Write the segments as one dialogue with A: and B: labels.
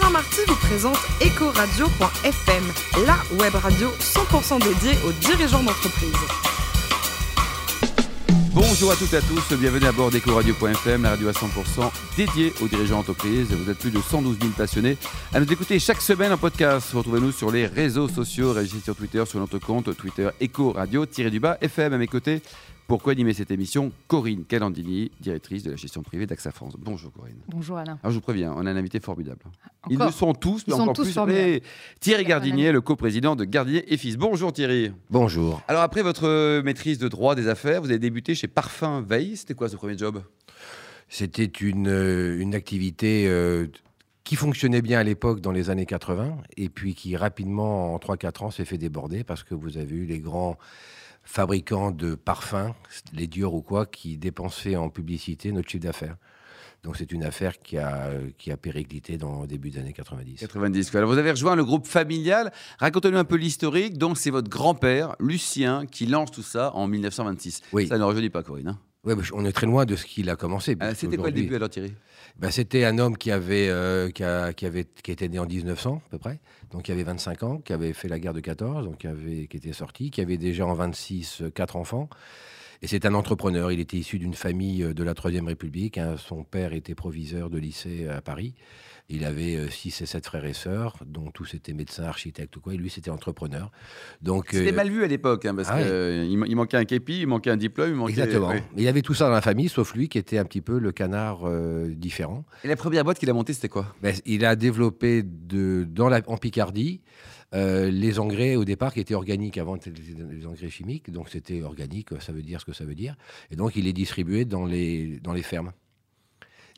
A: Alain Marty vous présente Ecoradio.fm, la web radio 100% dédiée aux dirigeants d'entreprise.
B: Bonjour à toutes et à tous, bienvenue à bord d'Ecoradio.fm, la radio à 100% dédiée aux dirigeants d'entreprise. Vous êtes plus de 112 000 passionnés à nous écouter chaque semaine en podcast. Retrouvez-nous sur les réseaux sociaux, réagissez sur Twitter, sur notre compte Twitter Ecoradio-FM à mes côtés. Pourquoi animer cette émission Corinne Calandini, directrice de la gestion privée d'AXA France. Bonjour Corinne.
C: Bonjour Alain.
B: Alors je vous préviens, on a un invité formidable.
C: Encore
B: Ils le sont tous, mais
C: Ils sont
B: encore
C: tous
B: plus. mais Thierry Gardinier, le coprésident de Gardinier et Fils. Bonjour Thierry.
D: Bonjour.
B: Alors après votre maîtrise de droit des affaires, vous avez débuté chez Parfum Veille. C'était quoi ce premier job?
D: C'était une, euh, une activité euh, qui fonctionnait bien à l'époque dans les années 80 et puis qui rapidement, en 3-4 ans, s'est fait déborder parce que vous avez eu les grands fabricants de parfums, les Dior ou quoi, qui dépensaient en publicité notre chiffre d'affaires. Donc c'est une affaire qui a, qui a périclité dans le début des années 90.
B: 90. Alors vous avez rejoint le groupe familial. Racontez-nous un peu l'historique. Donc c'est votre grand-père, Lucien, qui lance tout ça en 1926.
D: Oui.
B: Ça ne rajeunit pas Corinne. hein?
D: Ouais, on est très loin de ce qu'il a commencé.
B: Ah, C'était quoi le début alors Thierry?
D: Ben, C'était un homme qui, avait, euh, qui, a- qui, avait, qui était né en 1900 à peu près, donc qui avait 25 ans, qui avait fait la guerre de 14, donc qui, avait, qui était sorti, qui avait déjà en 26 euh, quatre enfants. Et c'est un entrepreneur. Il était issu d'une famille euh, de la Troisième République. hein. Son père était proviseur de lycée à Paris. Il avait euh, six et sept frères et sœurs, dont tous étaient médecins, architectes ou quoi. Et lui, c'était entrepreneur. Donc,
B: C'était
D: euh,
B: mal vu à l'époque, hein, parce
D: ah
B: qu'il
D: ouais.
B: manquait un képi, il manquait un diplôme, il manquait...
D: Exactement.
B: ouais.
D: Il avait tout ça dans la famille, sauf lui, qui était un petit peu le canard euh, différent.
B: Et la première boîte qu'il a montée, c'était quoi?
D: Ben, il a développé de, dans la, en Picardie euh, les engrais au départ qui étaient organiques avant les, engrais chimiques. Donc c'était organique, ça veut dire ce que ça veut dire. Et donc il les distribuait dans les, dans les fermes.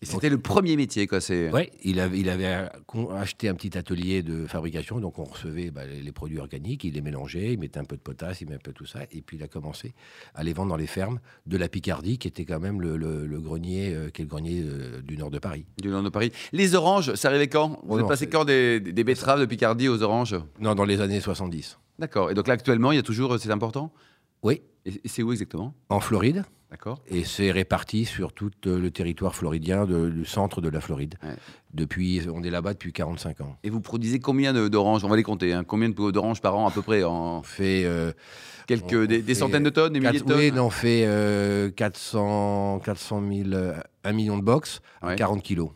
B: Et C'était le premier métier, quoi.
D: Ouais, il avait, il avait con- acheté un petit atelier de fabrication, donc on recevait bah, les, les produits organiques, il les mélangeait, il mettait un peu de potasse, il mettait un peu tout ça, et puis il a commencé à les vendre dans les fermes de la Picardie, qui était quand même le, le- le grenier, euh, qui est le grenier euh, du nord de Paris.
B: Du nord de Paris. Les oranges, ça arrivait quand? Vous
D: Oh
B: êtes passé quand des, des betteraves de Picardie aux oranges?
D: Non, dans les années 70.
B: D'accord. Et donc là, actuellement, il y a toujours... C'est important?
D: Oui,
B: et c'est où exactement?
D: En Floride.
B: D'accord.
D: Et c'est réparti sur tout euh, le territoire floridien, de- du centre de la Floride.
B: Ouais.
D: Depuis, on est là-bas depuis 45 ans.
B: Et vous produisez combien d'oranges? On va les compter. hein. Combien d'oranges par an à peu près
D: On fait euh,
B: quelques
D: On-
B: des, centaines de tonnes, des milliers de tonnes
D: oui, on fait euh, 400, 400 000, euh, 1 million de box, à
B: Ouais.
D: 40 kilos.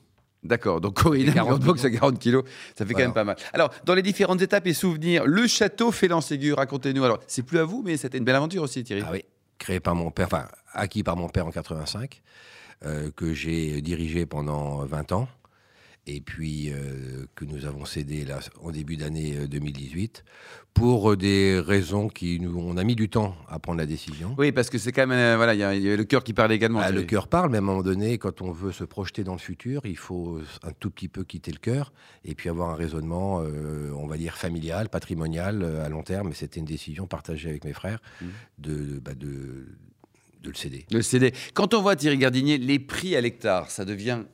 B: D'accord, donc Corinne,
D: 40
B: 40 box à 40 kilos, ça fait quand même pas mal. Alors, dans les différentes étapes et souvenirs, le château Félan-Ségur, racontez-nous. Alors, c'est plus à vous, mais c'était une belle aventure aussi, Thierry.
D: Ah oui, créé par mon père, enfin acquis par mon père en 85, euh, que j'ai dirigé pendant 20 ans, et puis euh, que nous avons cédé là, en début d'année euh, 2018, pour euh, des raisons qui nous, on a mis du temps à prendre la décision.
B: Oui, parce que c'est quand même, euh, voilà, il y, a- y le cœur qui parlait également.
D: Ah, le cœur parle, mais à un moment donné, quand on veut se projeter dans le futur, il faut un tout petit peu quitter le cœur et puis avoir un raisonnement, euh, on va dire, familial, patrimonial euh, à long terme. Et c'était une décision partagée avec mes frères
B: Mhm.
D: de, bah, de, de le céder.
B: Le CD. Quand on voit Thierry Gardinier, les prix à l'hectare, ça devient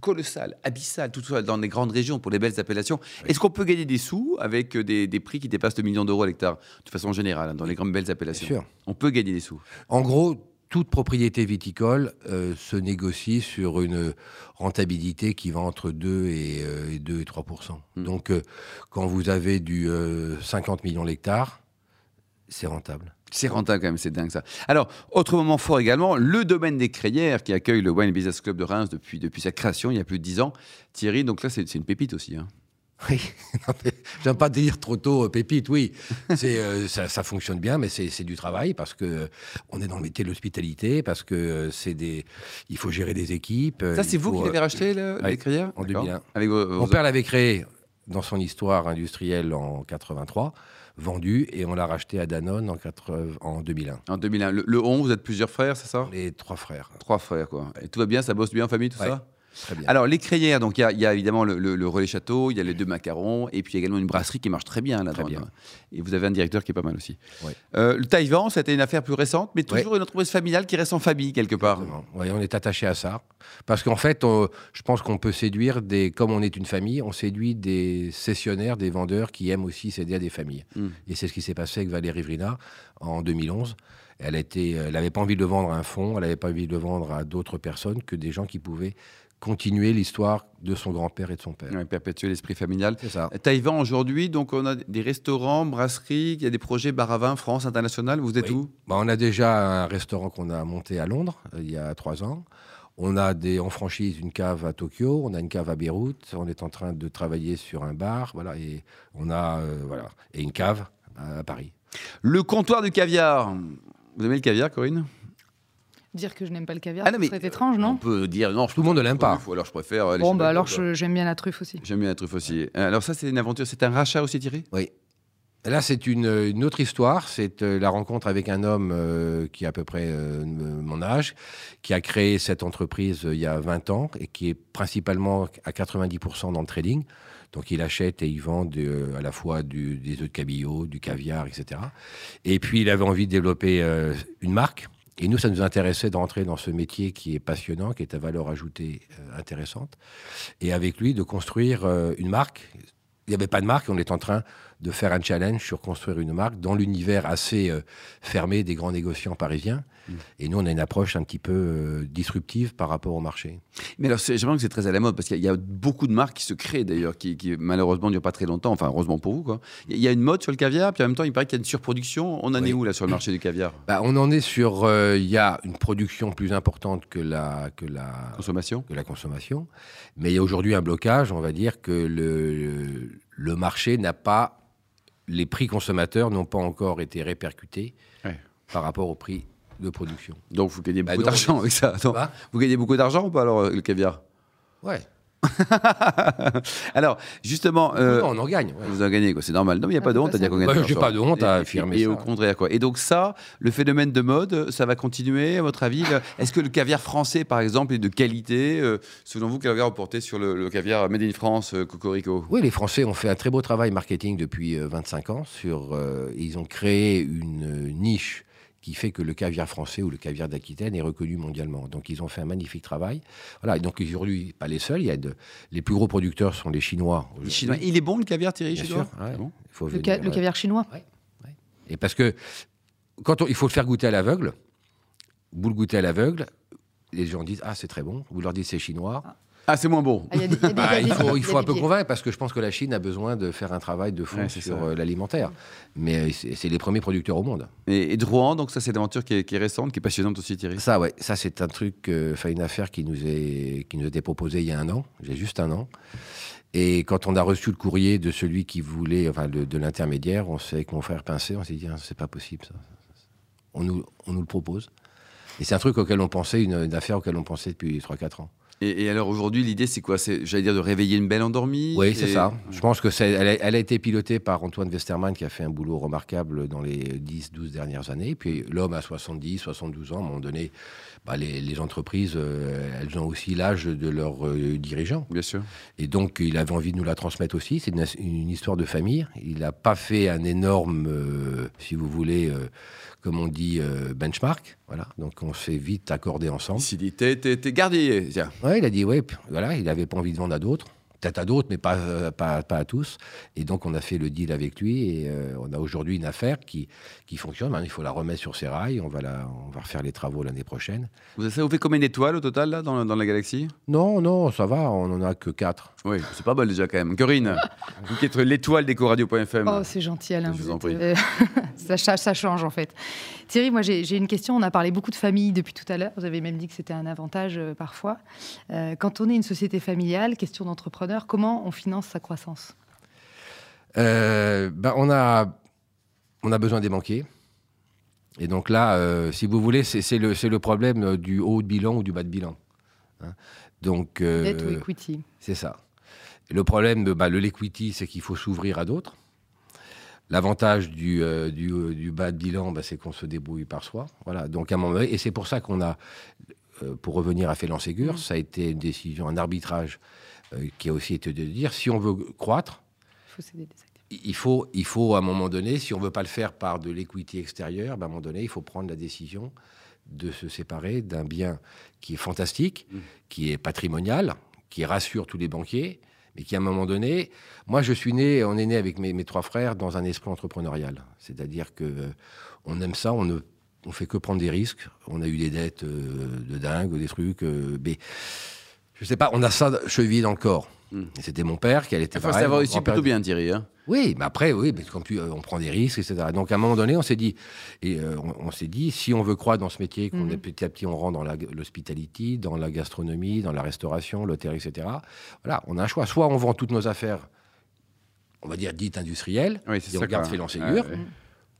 B: colossal, abyssal, tout ça dans les grandes régions pour les belles appellations. Est-ce qu'on peut gagner des sous avec euh, des, des prix qui dépassent le million d'euros à l'hectare De façon générale, hein, dans les grandes belles
D: Bien
B: appellations.
D: sûr.
B: On peut gagner des sous.
D: En gros, toute propriété viticole euh, se négocie sur une rentabilité qui va entre 2 et, euh, et 2 et 3
B: Mhm.
D: Donc, euh, quand vous avez du euh, 50 millions d'hectares, c'est rentable.
B: C'est rentable quand même, c'est dingue ça. Alors, autre moment fort également, le domaine des crayères qui accueille le Wine Business Club de Reims depuis, depuis sa création il y a plus de 10 ans. Thierry, donc là, c'est une pépite aussi. hein.
D: Oui, j'aime pas dire trop tôt euh, pépite, oui. C'est, euh, ça, ça fonctionne bien, mais c'est du travail parce que euh, on est dans le métier de l'hospitalité, parce que euh, c'est des, il faut gérer des équipes.
B: Ça, c'est vous
D: faut,
B: qui l'avez racheté, le-
D: ouais,
B: les crayères
D: en
B: D'accord.
D: 2001.
B: Avec vos, vos-
D: Mon père l'avait créé dans son histoire industrielle en 83, vendu, et on l'a racheté à Danone en, 80 en 2001.
B: En 2001. Le, le 11, vous êtes plusieurs frères, c'est ça?
D: Les trois frères.
B: Trois frères, quoi. Et tout va bien, ça bosse bien en famille, tout
D: Ouais.
B: ça? Alors, les crayères, donc il y, a- il y a évidemment le, le- le relais château, il y a les deux macarons, et puis il y a également une brasserie qui marche très bien là
D: Très bien.
B: Et vous avez un directeur qui est pas mal aussi.
D: Ouais.
B: Euh, le Taïwan, c'était une affaire plus récente, mais
D: Ouais.
B: toujours une entreprise familiale qui reste en famille quelque part.
D: Ouais, on est attaché à ça. Parce qu'en fait, on- je pense qu'on peut séduire des. Comme on est une famille, on séduit des cessionnaires, des vendeurs qui aiment aussi céder à des familles.
B: Mm.
D: Et c'est ce qui s'est passé avec Valérie Vrina en 2011. Elle n'avait pas envie de le vendre à un fonds, elle n'avait pas envie de le vendre à d'autres personnes que des gens qui pouvaient continuer l'histoire de son grand-père et de son père.
B: Perpétuer l'esprit familial.
D: C'est ça.
B: Taïwan aujourd'hui, donc on a des restaurants, brasseries, il y a des projets bar à vin, France, international. Vous êtes
D: Oui.
B: où?
D: Bah, on a déjà un restaurant qu'on a monté à Londres euh, il y a trois ans. On a des, en franchise une cave à Tokyo, on a une cave à Beyrouth. On est en train de travailler sur un bar, voilà, et on a euh, voilà et une cave à, à Paris.
B: Le comptoir du caviar. Vous aimez le caviar, Corinne?
C: Dire que je n'aime pas le caviar,
B: Ah non,
C: ce
B: mais,
C: serait étrange,
B: On
C: non
B: peut dire non. je
D: Tout le monde ne l'aime pas.
B: Ou alors je préfère. euh,
C: Bon, bah alors j'aime bien la truffe aussi.
B: J'aime bien la truffe aussi. Euh, Alors ça, c'est une aventure. C'est un rachat aussi, Thierry?
D: Oui. Là, c'est une, une autre histoire. C'est euh, la rencontre avec un homme euh, qui a à peu près euh, mon âge, qui a créé cette entreprise euh, il y a 20 ans et qui est principalement à 90% dans le trading. Donc, il achète et il vend de- euh, à la fois du- des œufs de cabillaud, du caviar, etc. Et puis, il avait envie de développer euh, une marque. Et nous, ça nous intéressait de rentrer dans ce métier qui est passionnant, qui est à valeur ajoutée euh, intéressante. Et avec lui, de construire euh, une marque. Il n'y avait pas de marque, on est en train de faire un challenge sur construire une marque dans l'univers assez euh, fermé des grands négociants parisiens. Et nous, on a une approche un petit peu euh, disruptive par rapport au marché.
B: Mais alors, j'aimerais que c'est très à la mode parce qu'il y a- il y a beaucoup de marques qui se créent d'ailleurs, qui, qui malheureusement ne durent pas très longtemps. Enfin, heureusement pour vous, quoi. Il y a une mode sur le caviar, puis en même temps, il paraît qu'il y a une surproduction. On en
D: Oui.
B: est où là sur le marché du caviar?
D: Bah, on en est sur, euh, il y a une production plus importante que la, que la,
B: Consommation
D: que la consommation, mais il y a aujourd'hui un blocage, on va dire que le, le marché n'a pas, les prix consommateurs n'ont pas encore été répercutés
B: Ouais.
D: par rapport au prix de production.
B: Donc vous gagnez
D: Bah
B: beaucoup d'argent avec ça. Attends,
D: Bah,
B: vous gagnez beaucoup d'argent ou pas alors euh, le caviar?
D: Ouais.
B: Alors, justement, euh,
D: Non, on en gagne. ouais.
B: vous en gagnez quoi, c'est normal. Non, mais il n'y a
C: Ah,
B: pas de honte à dire qu'on gagne
D: j'ai pas de honte à
B: Et-
D: affirmer
B: et,
D: ça.
B: au contraire quoi. Et donc ça, le phénomène de mode, ça va continuer à votre avis? Est-ce que le caviar français, par exemple, est de qualité euh, Selon vous, quel regard vous portez sur le, le caviar made in France, euh, Cocorico?
D: Oui, les Français ont fait un très beau travail marketing depuis euh, 25 ans. Sur, euh, ils ont créé une euh, niche qui fait que le caviar français ou le caviar d'Aquitaine est reconnu mondialement. Donc ils ont fait un magnifique travail. Voilà, et donc aujourd'hui, pas les seuls, il y a de, les plus gros producteurs sont les Chinois.
B: Les. Chinois. Il est bon le caviar, Thierry
D: Bien
B: chez
D: sûr,
B: toi
D: ouais.
B: Bon
D: Il faut
C: Le,
D: venir,
C: ca- le caviar chinois
D: Et parce que quand on- il faut le faire goûter à l'aveugle, vous le goûtez à l'aveugle, les gens disent ah c'est très bon. Vous leur dites c'est chinois.
B: Ah, c'est moins bon.
C: Ah, il y a des- il y a des-
D: Bah,
C: il
D: faut, il un peu convaincre parce que je pense que la Chine a besoin de faire un travail de fond
B: Ouais,
D: sur euh, l'alimentaire. Mais c'est les premiers producteurs au monde.
B: Et, et de Rouen, donc ça, c'est une aventure qui est, qui est récente, qui est passionnante aussi, Thierry.
D: Ça, ouais, ça c'est un truc, euh, une affaire qui nous est, qui nous a été proposée il y a un an. J'ai juste un an. Et quand on a reçu le courrier de celui qui voulait, enfin le- de l'intermédiaire, on s'est avec mon frère pincé, on s'est dit Ah, c'est pas possible ça. On nous, on nous le propose. Et c'est un truc auquel on pensait, une, une affaire auquel on pensait depuis 3-4 ans.
B: Et, et alors aujourd'hui, l'idée, c'est quoi? C'est, j'allais dire, de réveiller une belle endormie?
D: Oui, c'est
B: Et-
D: ça. Je pense que c'est, elle, a, elle a été pilotée par Antoine Westermann qui a fait un boulot remarquable dans les 10-12 dernières années. Puis l'homme à 70, 72 ans, à un moment donné, bah, les, les entreprises, euh, elles ont aussi l'âge de leurs euh, dirigeants.
B: Bien sûr.
D: Et donc, il avait envie de nous la transmettre aussi. C'est une, une histoire de famille. Il n'a pas fait un énorme, euh, si vous voulez, comme on dit, benchmark. Voilà. Donc, on s'est vite accordé ensemble.
B: Il s'est dit, t'es, t'es, t'es gardé. Tiens.
D: Ouais, il a dit, ouais, voilà, il n'avait pas envie de vendre à d'autres. Peut-être à d'autres, mais pas, euh, pas, pas à tous. Et donc, on a fait le deal avec lui. Et euh, on a aujourd'hui une affaire qui, qui fonctionne. Maintenant, il faut la remettre sur ses rails. On va, la, on va refaire les travaux l'année prochaine.
B: Vous, vous fait combien d'étoiles au total, là, dans, dans la galaxie?
D: Non, non, ça va. On n'en a que quatre.
B: Oui, c'est pas mal déjà quand même. Corinne, vous qui êtes l'étoile d'EcoRadio.fm.
C: Oh, c'est gentil, Alain.
B: Je vous
C: vous
B: en prie.
C: euh, ça change, en fait. Thierry, moi, j'ai une question. On a parlé beaucoup de famille depuis tout à l'heure. Vous avez même dit que c'était un avantage euh, parfois. Euh, quand on est une société familiale, question d'entrepreneur, comment on finance sa croissance?
D: Euh, ben, on, a, on a besoin des banquiers. Et donc là, si vous voulez, c'est le, le problème du haut de bilan ou du bas de bilan. hein. Donc,
C: Dette ou equity?
D: c'est ça. Et le problème de bah, le l'equity, c'est qu'il faut s'ouvrir à d'autres. L'avantage du, euh, du, euh, du bas de bilan, bah, c'est qu'on se débrouille par soi. Voilà. Donc à un moment donné, et c'est pour ça qu'on a, euh, pour revenir à Félan Ségur,
C: Mm.
D: ça a été une décision, un arbitrage euh, qui a aussi été de dire si on veut croître,
C: Il faut
D: il faut, il faut à un moment donné, si on ne veut pas le faire par de l'equity extérieure, ben, à un moment donné, il faut prendre la décision de se séparer d'un bien qui est fantastique,
B: Mm.
D: qui est patrimonial, qui rassure tous les banquiers, mais qui à un moment donné, moi je suis né, on est né avec mes, trois frères dans un esprit entrepreneurial, c'est-à-dire que euh, on aime ça, on ne fait que prendre des risques, on a eu des dettes euh, de dingue, des trucs, euh, mais Je sais pas, on a ça chevillé dans le corps. Et C'était mon père qui allait
B: Il faut savoir aussi plutôt bien, Thierry. Hein.
D: Oui, mais après, oui, parce qu'on pu- euh, on prend des risques, etc. Donc à un moment donné, on s'est dit, et euh, on, on s'est dit, si on veut croire dans ce métier, qu'on
C: Mhm.
D: est petit à petit, on rentre dans l'hospitality, dans la gastronomie, dans la restauration, l'hôtel, etc. Voilà, on a un choix. Soit on vend toutes nos affaires, on va dire dites industrielles,
B: Oui,
D: et on
B: ça.
D: garde. Félan Ségur,
B: Ouais, ouais.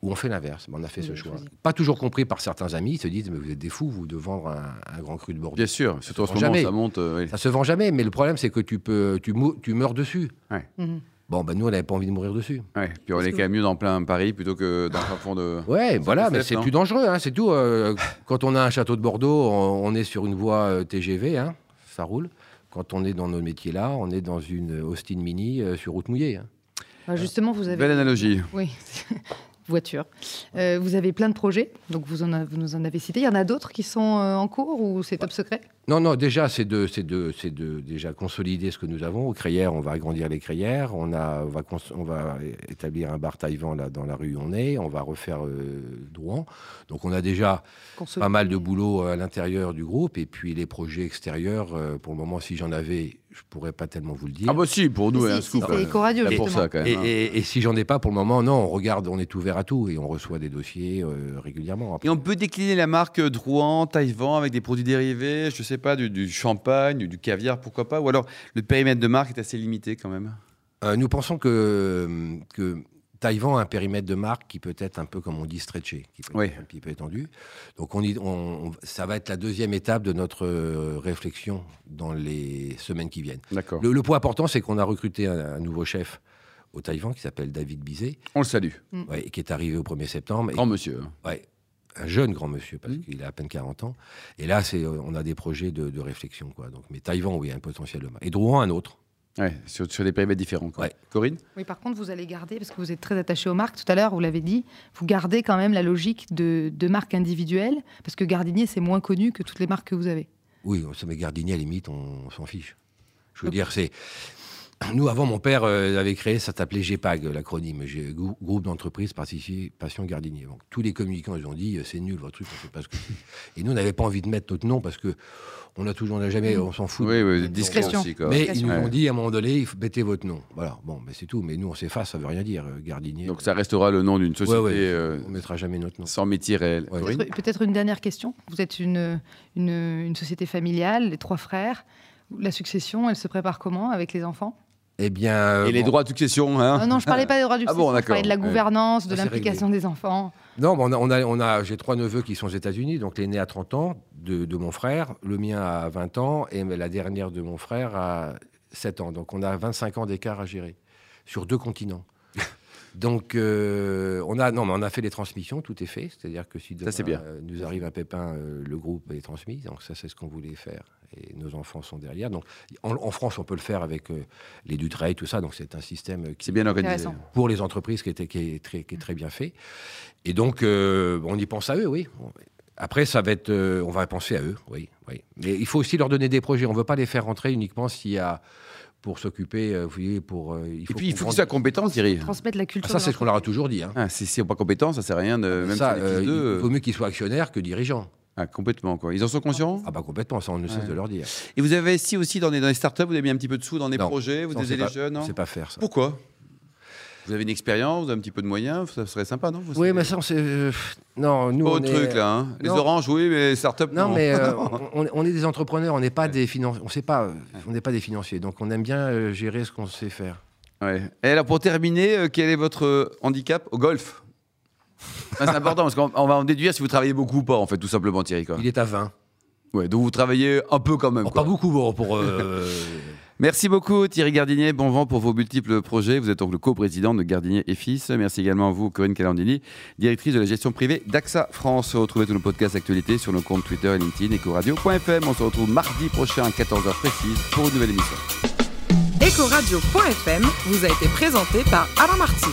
D: Ou on fait l'inverse. Mais on a fait ce choix.
C: choisi.
D: Pas toujours compris par certains amis, ils se disent, mais vous êtes des fous, vous, de vendre un, un grand cru de Bordeaux.
B: Bien sûr, surtout en ce moment, ça monte. euh, oui.
D: Ça se vend jamais, mais le problème, c'est que tu, peux, tu, mou- tu meurs dessus.
C: Mhm.
D: Bon, ben nous, on n'avait pas envie de mourir dessus.
B: Ouais. Puis on est quand même mieux dans plein Paris plutôt que dans le fin fond de.
D: Ouais, voilà, mais c'est plus dangereux, hein, c'est tout. euh, quand on a un château de Bordeaux, on, on est sur une voie euh, TGV, hein, ça roule. Quand on est dans nos métiers-là, on est dans une Austin Mini euh, sur route mouillée. hein.
C: Bah, justement, vous avez.
B: Belle analogie.
C: Oui, voiture. Euh, vous avez plein de projets, donc vous, en vous nous en avez cité. Il y en a d'autres qui sont euh, en cours ou c'est top secret?
D: Non, non, déjà, c'est de, c'est de, c'est de déjà consolider ce que nous avons. Aux crayères, on va agrandir les crayères. On, a, on, va, cons- on va établir un bar taïwan là, dans la rue où on est. On va refaire euh, Drouan. Donc, on a déjà pas mal de boulot à l'intérieur du groupe. Et puis, les projets extérieurs, euh, pour le moment, si j'en avais, je pourrais pas tellement vous le dire.
B: Ah, bah si, pour nous, un scoop.
C: c'est. Ecoradio,
B: Là, pour ça, quand même.
D: Et,
B: hein.
D: et- et si j'en ai pas pour le moment, non, on regarde, on est ouvert à tout et on reçoit des dossiers euh, régulièrement. Après,
B: Et on peut décliner la marque Drouan, Taïwan avec des produits dérivés, je sais pas, du, du champagne, du, du caviar, pourquoi pas Ou alors le périmètre de marque est assez limité quand même
D: Euh, nous pensons que, que Taïwan a un périmètre de marque qui peut être un peu, comme on dit, stretché, qui peut
B: Oui.
D: être un petit peu étendu. Donc, on, on- ça va être la deuxième étape de notre euh, réflexion dans les semaines qui viennent.
B: D'accord.
D: Le, le point important, c'est qu'on a recruté un, un nouveau chef au Taïwan qui s'appelle David Bizet,
B: On le salue.
D: ouais, et qui est arrivé au 1er septembre. Et-
B: Grand monsieur.
D: Ouais, un jeune grand monsieur, parce
B: Mhm.
D: qu'il a à peine 40 ans. Et là, c'est, euh, on a des projets de, de réflexion. Quoi. Donc, mais Taïwan, oui, il y a un potentiel. de marque. Et Drouan, un autre.
B: Ouais, sur, sur des périmètres différents. quoi.
D: Ouais.
B: Corinne?
C: Oui, par contre, vous allez garder, parce que vous êtes très attaché aux marques, tout à l'heure, vous l'avez dit, vous gardez quand même la logique de, de marque individuelle, parce que Gardinier, c'est moins connu que toutes les marques que vous avez.
D: Oui, ça met Gardini, à la limite, on, on s'en fiche. Je veux dire, c'est. Nous, avant, mon père euh, avait créé, ça s'appelait GEPAG, l'acronyme, Groupe d'entreprise Participation Gardinier. Donc, tous les communicants, ils ont dit, euh, c'est nul, votre truc, on ne sait pas ce que c'est. Et nous, on n'avait pas envie de mettre notre nom parce que on a toujours, on n'a jamais, on s'en fout.
B: Oui,
C: Discrétion.
B: aussi. Quoi.
D: Mais ils nous ont dit, à un moment donné, il faut mettez votre nom. Voilà, bon, mais c'est tout. Mais nous, on s'efface, ça veut rien dire, euh, Gardinier.
B: Donc ça restera le nom d'une société
D: Ouais, ouais.
B: euh,
D: on mettra jamais notre nom.
B: sans métier réel.
D: Ouais.
C: Peut-être peut-être une dernière question. Vous êtes une, une, une société familiale, les trois frères. La succession, elle se prépare comment avec les enfants?
D: Eh bien. euh,
B: Et les
D: bon,
B: droits de succession hein
C: Ah Non, je parlais pas des droits du
B: Ah bon,
C: succession, je parlais de la gouvernance, de
D: Ah,
C: l'implication des enfants.
D: Non, mais on a, on a, on a- j'ai trois neveux qui sont aux États-Unis, donc l'aîné a 30 ans de, de mon frère, le mien a 20 ans et la dernière de mon frère a 7 ans. Donc on a 25 ans d'écart à gérer sur deux continents. Donc euh, on a non, mais on a fait les transmissions, tout est fait. C'est-à-dire que si demain,
B: c'est bien.
D: euh, nous arrive un pépin, euh, le groupe est transmis. Donc ça, c'est ce qu'on voulait faire. Et nos enfants sont derrière. Donc en, en France, on peut le faire avec euh, les Dutreil, tout ça. Donc c'est un système euh, qui
B: C'est bien organisé.
D: Pour les entreprises qui, était, qui, est, très, qui est très bien fait. Et donc, euh, on y pense à eux, oui. Après, ça va être, euh, on va penser à eux, oui, oui. Mais il faut aussi leur donner des projets. On ne veut pas les faire rentrer uniquement s'il y a pour s'occuper, euh, vous voyez, pour. euh, il
B: Et
D: faut
B: puis il faut qu'ils soient compétents, Thierry.
C: Transmettre la
D: Ah,
C: culture.
D: ça,
C: de
D: c'est ce qu'on leur a toujours dit. hein.
B: Ah, si si on n'est pas compétent, ça sert à rien de même
D: ça,
B: si est
D: euh, il vaut mieux qu'ils soient actionnaires que dirigeants.
B: Ah, complètement quoi. Ils en sont conscients?
D: Ah bah complètement, ça on ne cesse
B: Ouais.
D: de leur dire.
B: Et vous avez investi aussi dans des, dans les startups, vous avez mis un petit peu de sous dans des
D: Non.
B: projets, vous aidez les
D: pas-
B: jeunes,
D: sait pas faire ça.
B: Pourquoi? Vous avez une expérience, vous avez un petit peu de moyens, ça serait sympa, non? Vous
D: Oui,
B: savez-
D: mais ça, on sait. euh, non, nous.
B: Pas
D: on
B: au
D: est-
B: truc là, hein. Les oranges, oui, mais les startups, non.
D: Non, mais euh, on, on est des entrepreneurs, on n'est pas des financiers. On sait pas, euh, on n'est pas des financiers, donc on aime bien euh, gérer ce qu'on sait faire.
B: Ouais. Et alors pour terminer, quel est votre handicap au golf? C'est important parce qu'on on va en déduire si vous travaillez beaucoup ou pas, en fait, tout simplement, Thierry. Quoi.
D: Il est à 20.
B: Ouais, donc vous travaillez un peu quand même. Quoi.
D: pas beaucoup bon, pour. euh,
B: Merci beaucoup Thierry Gardinier, bon vent pour vos multiples projets. Vous êtes donc le co-président de Gardinier et Fils. Merci également à vous Corinne Calandini, directrice de la gestion privée d'AXA France. Retrouvez tous nos podcasts actualités sur nos comptes Twitter et LinkedIn Ecoradio.fm. On se retrouve mardi prochain à 14h précise pour une nouvelle émission.
A: Ecoradio.fm vous a été présenté par Alain Marty.